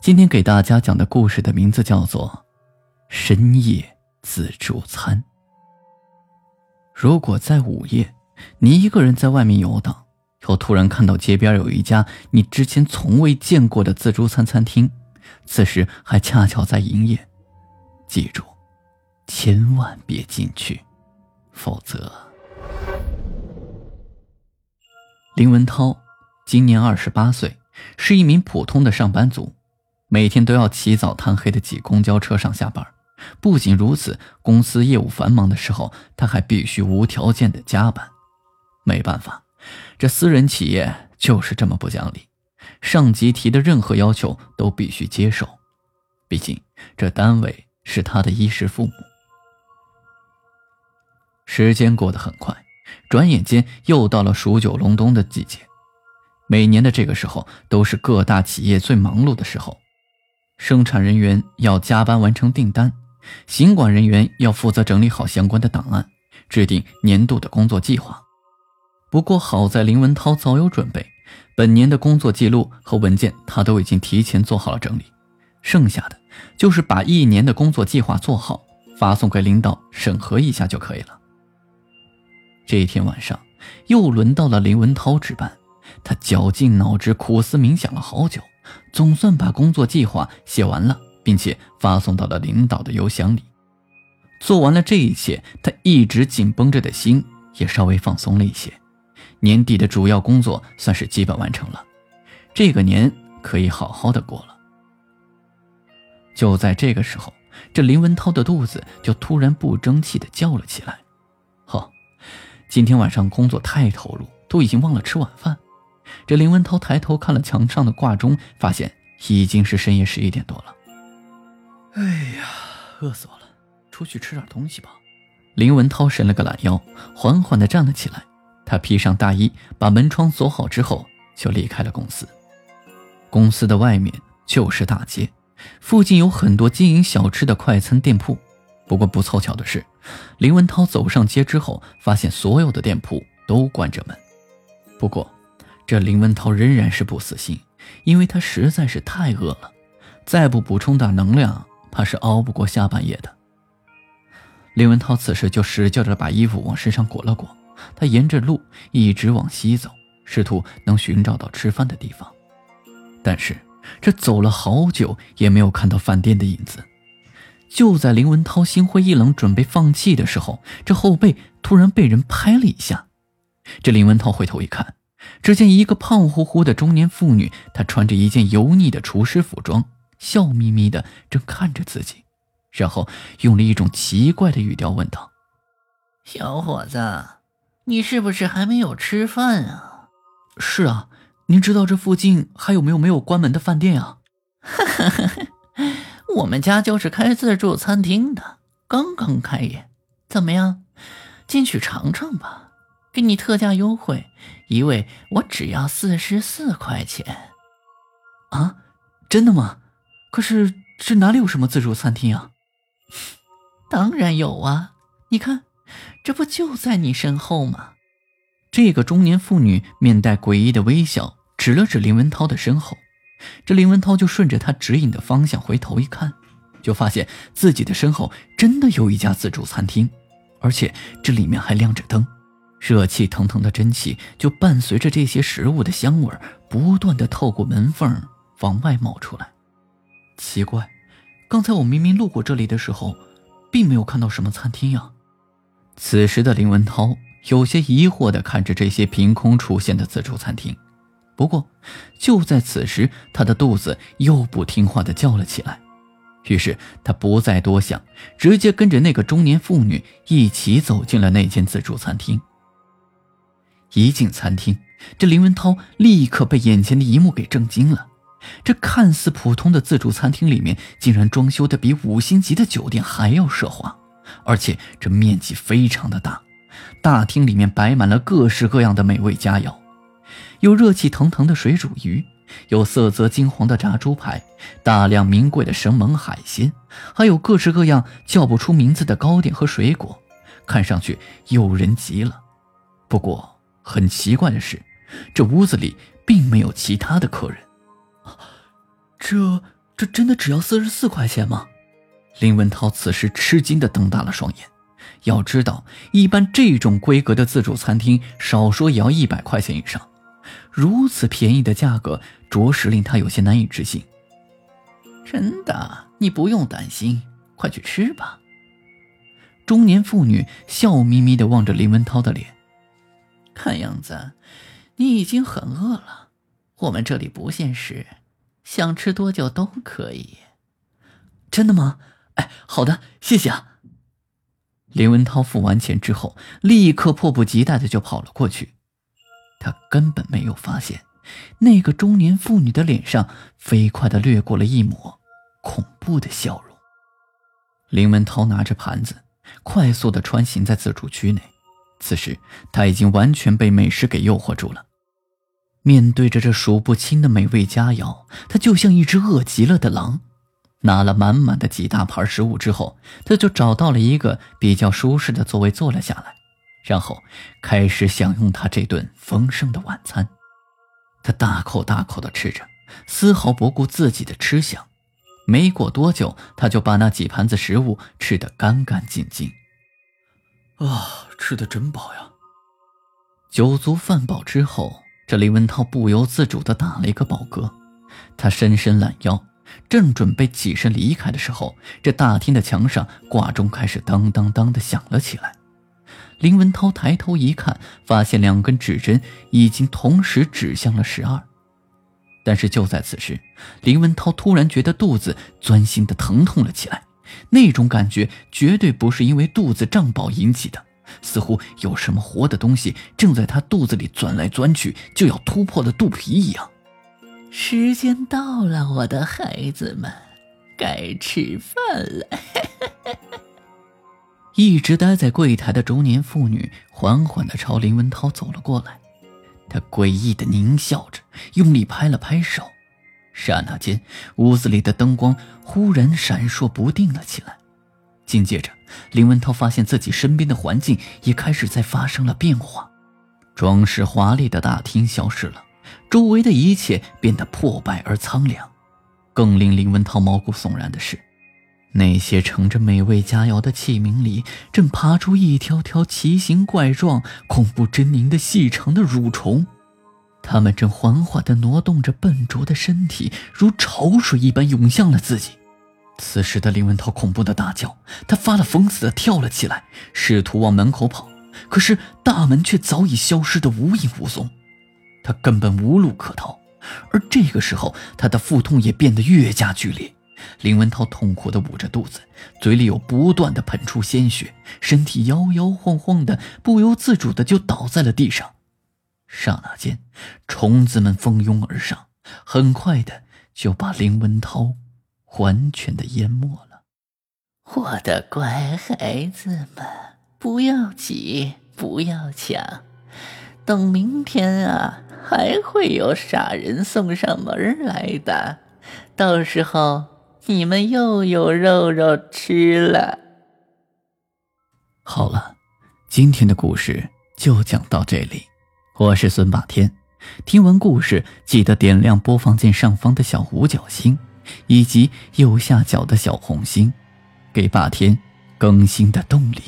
今天给大家讲的故事的名字叫做《深夜自助餐》。如果在午夜，你一个人在外面游荡，又突然看到街边有一家你之前从未见过的自助餐餐厅，此时还恰巧在营业，记住，千万别进去，否则。林文涛今年二十八岁，是一名普通的上班族。每天都要起早贪黑的挤公交车上下班。不仅如此，公司业务繁忙的时候，他还必须无条件的加班。没办法，这私人企业就是这么不讲理，上级提的任何要求都必须接受。毕竟这单位是他的衣食父母。时间过得很快，转眼间又到了数九隆冬的季节。每年的这个时候，都是各大企业最忙碌的时候。生产人员要加班完成订单，行管人员要负责整理好相关的档案，制定年度的工作计划。不过好在林文涛早有准备，本年的工作记录和文件他都已经提前做好了整理，剩下的就是把一年的工作计划做好，发送给领导审核一下就可以了。这一天晚上，又轮到了林文涛值班，他绞尽脑汁，苦思冥想了好久。总算把工作计划写完了，并且发送到了领导的邮箱里。做完了这一切，他一直紧绷着的心也稍微放松了一些。年底的主要工作算是基本完成了，这个年可以好好的过了。就在这个时候，这林文涛的肚子就突然不争气的叫了起来。呵，今天晚上工作太投入，都已经忘了吃晚饭。这林文涛抬头看了墙上的挂钟，发现已经是深夜十一点多了。哎呀，饿死我了！出去吃点东西吧。林文涛伸了个懒腰，缓缓地站了起来。他披上大衣，把门窗锁好之后，就离开了公司。公司的外面就是大街，附近有很多经营小吃的快餐店铺。不过不凑巧的是，林文涛走上街之后，发现所有的店铺都关着门。不过，这林文涛仍然是不死心，因为他实在是太饿了，再不补充点能量，怕是熬不过下半夜的。林文涛此时就使劲的把衣服往身上裹了裹，他沿着路一直往西走，试图能寻找到吃饭的地方，但是这走了好久也没有看到饭店的影子。就在林文涛心灰意冷，准备放弃的时候，这后背突然被人拍了一下，这林文涛回头一看。只见一个胖乎乎的中年妇女，她穿着一件油腻的厨师服装，笑眯眯的正看着自己，然后用了一种奇怪的语调问道：“小伙子，你是不是还没有吃饭啊？”“是啊，您知道这附近还有没有没有关门的饭店啊？”“我们家就是开自助餐厅的，刚刚开业，怎么样，进去尝尝吧。”给你特价优惠，一位我只要四十四块钱。啊，真的吗？可是这哪里有什么自助餐厅啊？当然有啊，你看，这不就在你身后吗？这个中年妇女面带诡异的微笑，指了指林文涛的身后。这林文涛就顺着他指引的方向回头一看，就发现自己的身后真的有一家自助餐厅，而且这里面还亮着灯。热气腾腾的蒸汽就伴随着这些食物的香味不断的透过门缝往外冒出来。奇怪，刚才我明明路过这里的时候，并没有看到什么餐厅呀。此时的林文涛有些疑惑的看着这些凭空出现的自助餐厅。不过，就在此时，他的肚子又不听话的叫了起来。于是他不再多想，直接跟着那个中年妇女一起走进了那间自助餐厅。一进餐厅，这林文涛立刻被眼前的一幕给震惊了。这看似普通的自助餐厅里面，竟然装修的比五星级的酒店还要奢华，而且这面积非常的大。大厅里面摆满了各式各样的美味佳肴，有热气腾腾的水煮鱼，有色泽金黄的炸猪排，大量名贵的生猛海鲜，还有各式各样叫不出名字的糕点和水果，看上去诱人极了。不过很奇怪的是，这屋子里并没有其他的客人。这这真的只要四十四块钱吗？林文涛此时吃惊的瞪大了双眼。要知道，一般这种规格的自助餐厅，少说也要一百块钱以上。如此便宜的价格，着实令他有些难以置信。真的，你不用担心，快去吃吧。中年妇女笑眯眯的望着林文涛的脸，看样子你已经很饿了。我们这里不限时。想吃多久都可以，真的吗？哎，好的，谢谢啊。林文涛付完钱之后，立刻迫不及待的就跑了过去。他根本没有发现，那个中年妇女的脸上飞快的掠过了一抹恐怖的笑容。林文涛拿着盘子，快速的穿行在自助区内。此时，他已经完全被美食给诱惑住了。面对着这数不清的美味佳肴，他就像一只饿极了的狼。拿了满满的几大盘食物之后，他就找到了一个比较舒适的座位坐了下来，然后开始享用他这顿丰盛的晚餐。他大口大口的吃着，丝毫不顾自己的吃相。没过多久，他就把那几盘子食物吃得干干净净。啊，吃的真饱呀！酒足饭饱之后。这李文涛不由自主地打了一个饱嗝，他伸伸懒腰，正准备起身离开的时候，这大厅的墙上挂钟开始当当当地响了起来。林文涛抬头一看，发现两根指针已经同时指向了十二。但是就在此时，林文涛突然觉得肚子钻心的疼痛了起来，那种感觉绝对不是因为肚子胀饱引起的。似乎有什么活的东西正在他肚子里钻来钻去，就要突破了肚皮一样。时间到了，我的孩子们，该吃饭了。一直待在柜台的中年妇女缓缓地朝林文涛走了过来，她诡异地狞笑着，用力拍了拍手。刹那间，屋子里的灯光忽然闪烁不定了起来。紧接着，林文涛发现自己身边的环境也开始在发生了变化，装饰华丽的大厅消失了，周围的一切变得破败而苍凉。更令林文涛毛骨悚然的是，那些盛着美味佳肴的器皿里，正爬出一条条奇形怪状、恐怖狰狞的细长的蠕虫，他们正缓缓地挪动着笨拙的身体，如潮水一般涌向了自己。此时的林文涛恐怖的大叫，他发了疯似的跳了起来，试图往门口跑，可是大门却早已消失的无影无踪，他根本无路可逃。而这个时候，他的腹痛也变得越加剧烈。林文涛痛苦的捂着肚子，嘴里有不断的喷出鲜血，身体摇摇晃晃的，不由自主的就倒在了地上。刹那间，虫子们蜂拥而上，很快的就把林文涛。完全的淹没了，我的乖孩子们，不要急，不要抢，等明天啊，还会有傻人送上门来的，到时候你们又有肉肉吃了。好了，今天的故事就讲到这里，我是孙霸天，听完故事记得点亮播放键上方的小五角星。以及右下角的小红心，给霸天更新的动力。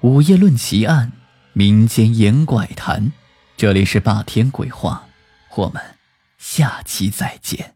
午夜论奇案，民间言怪谈，这里是霸天鬼话，我们下期再见。